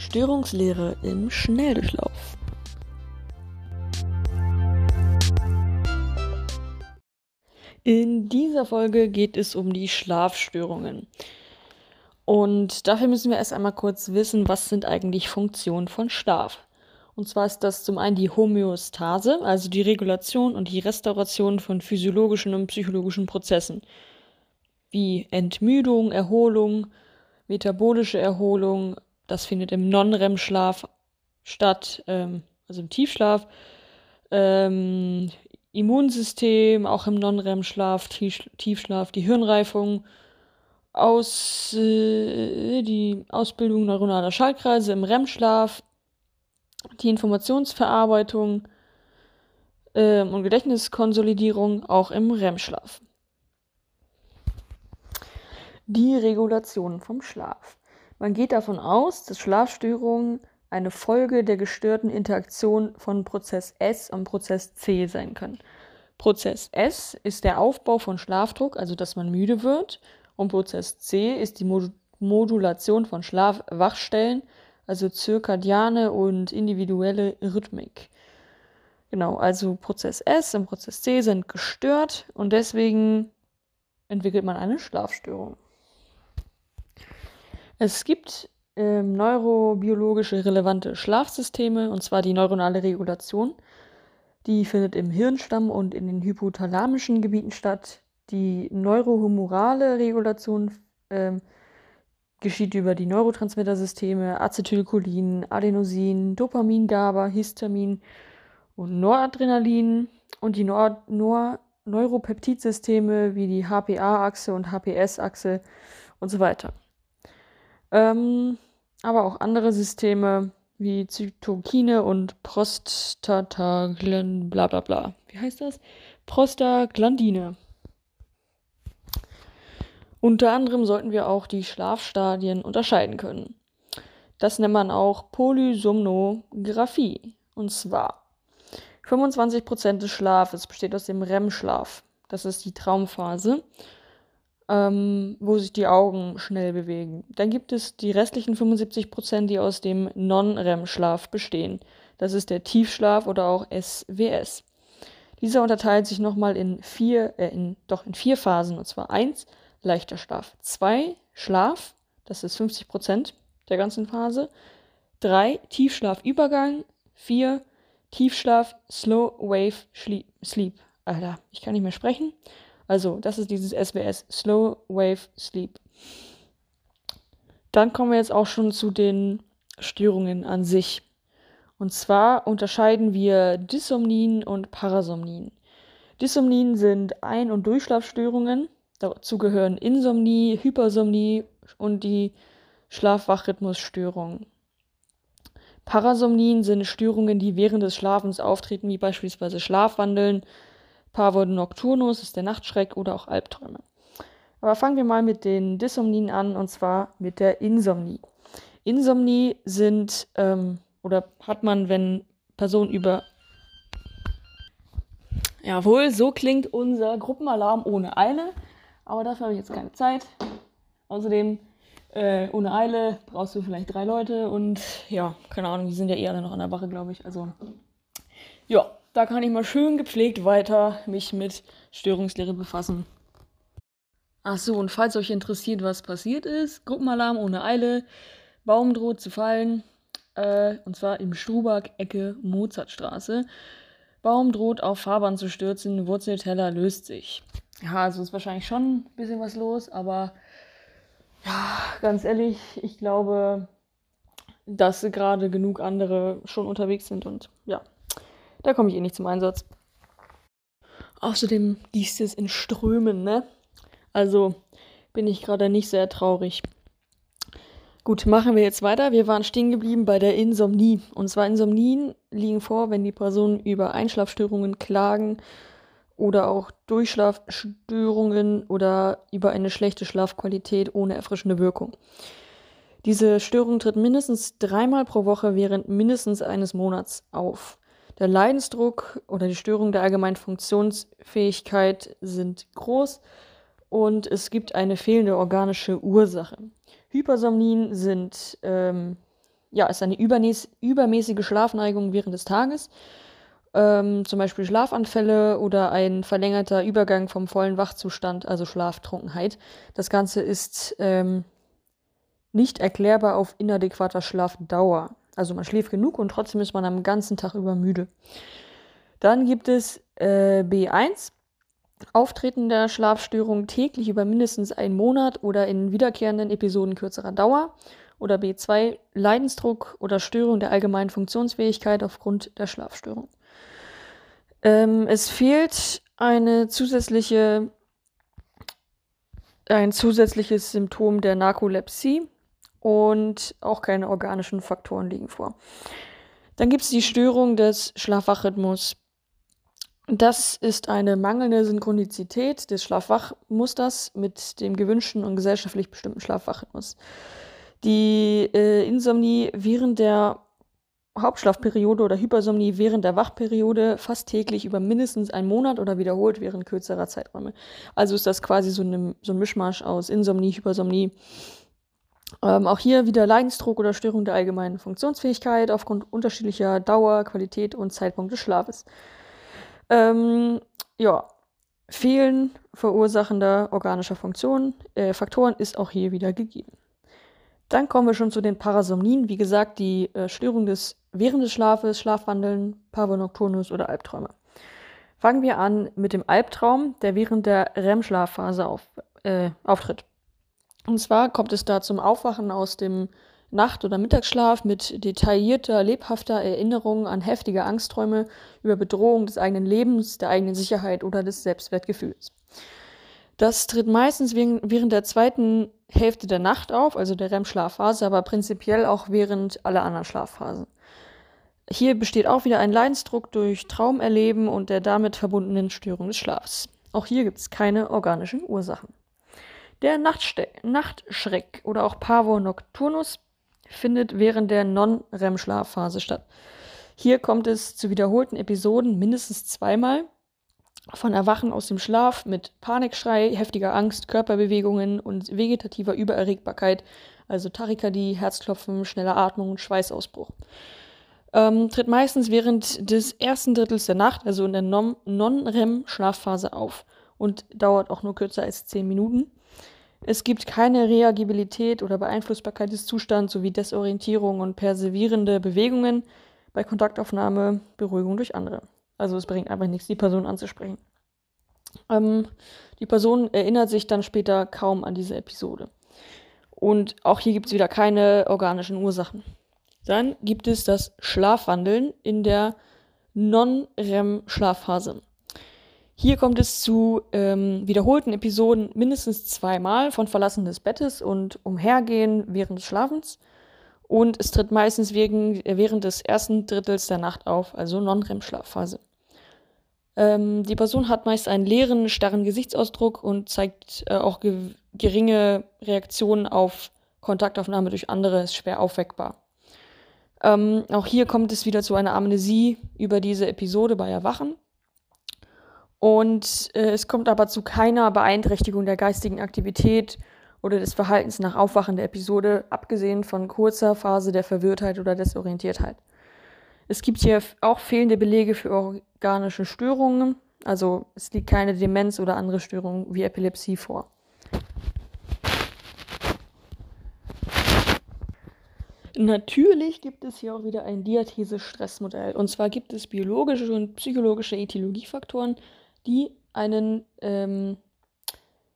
Störungslehre im Schnelldurchlauf. In dieser Folge geht es um die Schlafstörungen. Und dafür müssen wir erst einmal kurz wissen, was sind eigentlich Funktionen von Schlaf. Und zwar ist das zum einen die Homöostase, also die Regulation und die Restauration von physiologischen und psychologischen Prozessen, wie Entmüdung, Erholung, metabolische Erholung. Das findet im Non-REM-Schlaf statt, ähm, also im Tiefschlaf. Ähm, Immunsystem, auch im Non-REM-Schlaf, Tiefschlaf, die Hirnreifung, aus, äh, die Ausbildung neuronaler Schaltkreise im REM-Schlaf, die Informationsverarbeitung äh, und Gedächtniskonsolidierung auch im REM-Schlaf. Die Regulation vom Schlaf. Man geht davon aus, dass Schlafstörungen eine Folge der gestörten Interaktion von Prozess S und Prozess C sein können. Prozess S ist der Aufbau von Schlafdruck, also dass man müde wird, und Prozess C ist die Modulation von Schlafwachstellen, also zirkadiane und individuelle Rhythmik. Genau, also Prozess S und Prozess C sind gestört und deswegen entwickelt man eine Schlafstörung. Es gibt ähm, neurobiologische relevante Schlafsysteme, und zwar die neuronale Regulation. Die findet im Hirnstamm und in den hypothalamischen Gebieten statt. Die neurohumorale Regulation ähm, geschieht über die Neurotransmittersysteme Acetylcholin, Adenosin, Dopamin, GABA, Histamin und Noradrenalin und die Nor Nor Neuropeptidsysteme wie die HPA-Achse und HPS-Achse und so weiter. Ähm, aber auch andere Systeme wie Zytokine und Prostataglin, bla bla bla. Wie heißt das? Prostaglandine. Unter anderem sollten wir auch die Schlafstadien unterscheiden können. Das nennt man auch Polysomnographie. Und zwar 25% des Schlafes besteht aus dem REM-Schlaf. Das ist die Traumphase ähm, wo sich die Augen schnell bewegen. Dann gibt es die restlichen 75 Prozent, die aus dem Non-REM-Schlaf bestehen. Das ist der Tiefschlaf oder auch SWS. Dieser unterteilt sich nochmal in vier, äh, in, doch in vier Phasen, und zwar eins leichter Schlaf, zwei Schlaf, das ist 50 Prozent der ganzen Phase, drei Tiefschlafübergang, vier Tiefschlaf Slow Wave Sleep. Alter, ich kann nicht mehr sprechen. Also, das ist dieses SWS, Slow Wave Sleep. Dann kommen wir jetzt auch schon zu den Störungen an sich. Und zwar unterscheiden wir Dysomnien und Parasomnien. Dysomnien sind Ein- und Durchschlafstörungen. Dazu gehören Insomnie, Hypersomnie und die Schlafwachrhythmusstörung. Parasomnien sind Störungen, die während des Schlafens auftreten, wie beispielsweise Schlafwandeln, Pavor nocturnus ist der Nachtschreck oder auch Albträume. Aber fangen wir mal mit den Dysomnien an und zwar mit der Insomnie. Insomnie sind ähm, oder hat man, wenn Personen über Jawohl, so klingt unser Gruppenalarm ohne Eile. Aber dafür habe ich jetzt keine Zeit. Außerdem, äh, ohne Eile brauchst du vielleicht drei Leute und ja, keine Ahnung, die sind ja eh alle noch an der Wache, glaube ich. Also, ja, da kann ich mal schön gepflegt weiter mich mit Störungslehre befassen. Ach so, und falls euch interessiert, was passiert ist, Gruppenalarm ohne Eile, Baum droht zu fallen, äh, und zwar im Struberg, Ecke Mozartstraße. Baum droht auf Fahrbahn zu stürzen, Wurzelteller löst sich. Ja, also ist wahrscheinlich schon ein bisschen was los, aber ja, ganz ehrlich, ich glaube, dass gerade genug andere schon unterwegs sind und ja, da komme ich eh nicht zum Einsatz. Außerdem gießt es in Strömen, ne? Also bin ich gerade nicht sehr traurig. Gut, machen wir jetzt weiter. Wir waren stehen geblieben bei der Insomnie. Und zwar Insomnien liegen vor, wenn die Personen über Einschlafstörungen klagen oder auch Durchschlafstörungen oder über eine schlechte Schlafqualität ohne erfrischende Wirkung. Diese Störung tritt mindestens dreimal pro Woche während mindestens eines Monats auf. Der Leidensdruck oder die Störung der allgemeinen Funktionsfähigkeit sind groß und es gibt eine fehlende organische Ursache. Hypersomnien sind ähm, ja, ist eine übermäßige Schlafneigung während des Tages. Ähm, zum Beispiel Schlafanfälle oder ein verlängerter Übergang vom vollen Wachzustand, also Schlaftrunkenheit. Das Ganze ist ähm, nicht erklärbar auf inadäquater Schlafdauer. Also man schläft genug und trotzdem ist man am ganzen Tag über müde. Dann gibt es äh, B1, Auftreten der Schlafstörung täglich über mindestens einen Monat oder in wiederkehrenden Episoden kürzerer Dauer. Oder B2, Leidensdruck oder Störung der allgemeinen Funktionsfähigkeit aufgrund der Schlafstörung. Ähm, es fehlt eine zusätzliche, ein zusätzliches Symptom der Narkolepsie und auch keine organischen Faktoren liegen vor. Dann gibt es die Störung des Schlafwachrhythmus. Das ist eine mangelnde Synchronizität des Schlafwachmusters mit dem gewünschten und gesellschaftlich bestimmten Schlafwachrhythmus. Die äh, Insomnie während der Hauptschlafperiode oder Hypersomnie während der Wachperiode fast täglich über mindestens einen Monat oder wiederholt während kürzerer Zeiträume. Also ist das quasi so, eine, so ein Mischmasch aus Insomnie, Hypersomnie. Ähm, auch hier wieder Leidensdruck oder Störung der allgemeinen Funktionsfähigkeit aufgrund unterschiedlicher Dauer, Qualität und Zeitpunkt des Schlafes. Ähm, ja, Fehlen verursachender organischer Funktionen, äh, Faktoren ist auch hier wieder gegeben. Dann kommen wir schon zu den Parasomnien. Wie gesagt, die äh, Störung des während des Schlafes, Schlafwandeln, Pavor nocturnus oder Albträume. Fangen wir an mit dem Albtraum, der während der REM-Schlafphase auf, äh, auftritt. Und zwar kommt es da zum Aufwachen aus dem Nacht- oder Mittagsschlaf mit detaillierter, lebhafter Erinnerung an heftige Angstträume über Bedrohung des eigenen Lebens, der eigenen Sicherheit oder des Selbstwertgefühls. Das tritt meistens während der zweiten Hälfte der Nacht auf, also der REM-Schlafphase, aber prinzipiell auch während aller anderen Schlafphasen. Hier besteht auch wieder ein Leidensdruck durch Traumerleben und der damit verbundenen Störung des Schlafs. Auch hier gibt es keine organischen Ursachen. Der Nachtste Nachtschreck oder auch Pavor nocturnus findet während der Non-REM-Schlafphase statt. Hier kommt es zu wiederholten Episoden mindestens zweimal von Erwachen aus dem Schlaf mit Panikschrei, heftiger Angst, Körperbewegungen und vegetativer Übererregbarkeit, also Tachykardie, Herzklopfen, schneller Atmung und Schweißausbruch. Ähm, tritt meistens während des ersten Drittels der Nacht, also in der Non-REM-Schlafphase auf und dauert auch nur kürzer als 10 Minuten. Es gibt keine Reagibilität oder Beeinflussbarkeit des Zustands sowie Desorientierung und perseverierende Bewegungen bei Kontaktaufnahme, Beruhigung durch andere. Also es bringt einfach nichts, die Person anzusprechen. Ähm, die Person erinnert sich dann später kaum an diese Episode. Und auch hier gibt es wieder keine organischen Ursachen. Dann gibt es das Schlafwandeln in der Non-REM-Schlafphase. Hier kommt es zu ähm, wiederholten Episoden mindestens zweimal von Verlassen des Bettes und Umhergehen während des Schlafens. Und es tritt meistens wegen, äh, während des ersten Drittels der Nacht auf, also Non-REM-Schlafphase. Ähm, die Person hat meist einen leeren, starren Gesichtsausdruck und zeigt äh, auch ge geringe Reaktionen auf Kontaktaufnahme durch andere, ist schwer aufweckbar. Ähm, auch hier kommt es wieder zu einer Amnesie über diese Episode bei Erwachen. Und äh, es kommt aber zu keiner Beeinträchtigung der geistigen Aktivität oder des Verhaltens nach Aufwachen der Episode, abgesehen von kurzer Phase der Verwirrtheit oder Desorientiertheit. Es gibt hier auch fehlende Belege für organische Störungen, also es liegt keine Demenz oder andere Störungen wie Epilepsie vor. Natürlich gibt es hier auch wieder ein Diathese-Stressmodell. Und zwar gibt es biologische und psychologische Etiologiefaktoren, die einen ähm,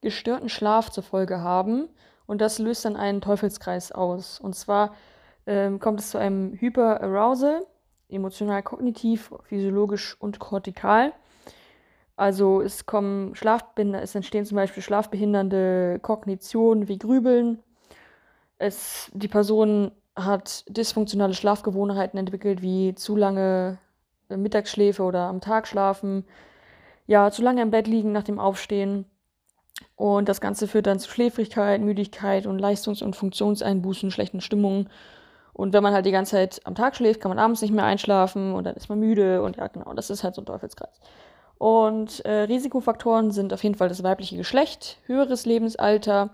gestörten Schlaf zur Folge haben. Und das löst dann einen Teufelskreis aus. Und zwar ähm, kommt es zu einem Hyperarousal, emotional, kognitiv, physiologisch und kortikal. Also es kommen Schlafbinder, es entstehen zum Beispiel schlafbehindernde Kognitionen wie Grübeln. Es, die Person hat dysfunktionale Schlafgewohnheiten entwickelt, wie zu lange Mittagsschläfe oder am Tag schlafen, ja, zu lange im Bett liegen nach dem Aufstehen. Und das Ganze führt dann zu Schläfrigkeit, Müdigkeit und Leistungs- und Funktionseinbußen, schlechten Stimmungen. Und wenn man halt die ganze Zeit am Tag schläft, kann man abends nicht mehr einschlafen und dann ist man müde und ja, genau, das ist halt so ein Teufelskreis. Und äh, Risikofaktoren sind auf jeden Fall das weibliche Geschlecht, höheres Lebensalter,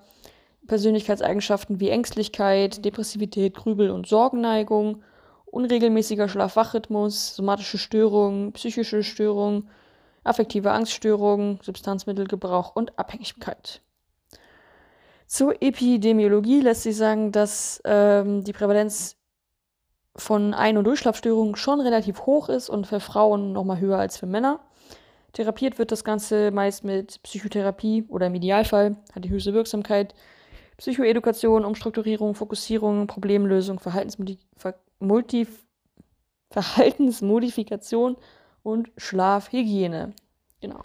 Persönlichkeitseigenschaften wie Ängstlichkeit, Depressivität, Grübel- und Sorgenneigung, unregelmäßiger Schlaf-Wach-Rhythmus, somatische Störungen, psychische Störungen, affektive Angststörungen, Substanzmittelgebrauch und Abhängigkeit. Zur Epidemiologie lässt sich sagen, dass ähm, die Prävalenz von Ein- und Durchschlafstörungen schon relativ hoch ist und für Frauen nochmal höher als für Männer. Therapiert wird das Ganze meist mit Psychotherapie oder im Idealfall, hat die höchste Wirksamkeit, Psychoedukation, Umstrukturierung, Fokussierung, Problemlösung, Verhaltensmodi Multi Verhaltensmodifikation und Schlafhygiene. Genau.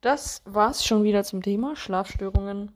Das war's schon wieder zum Thema Schlafstörungen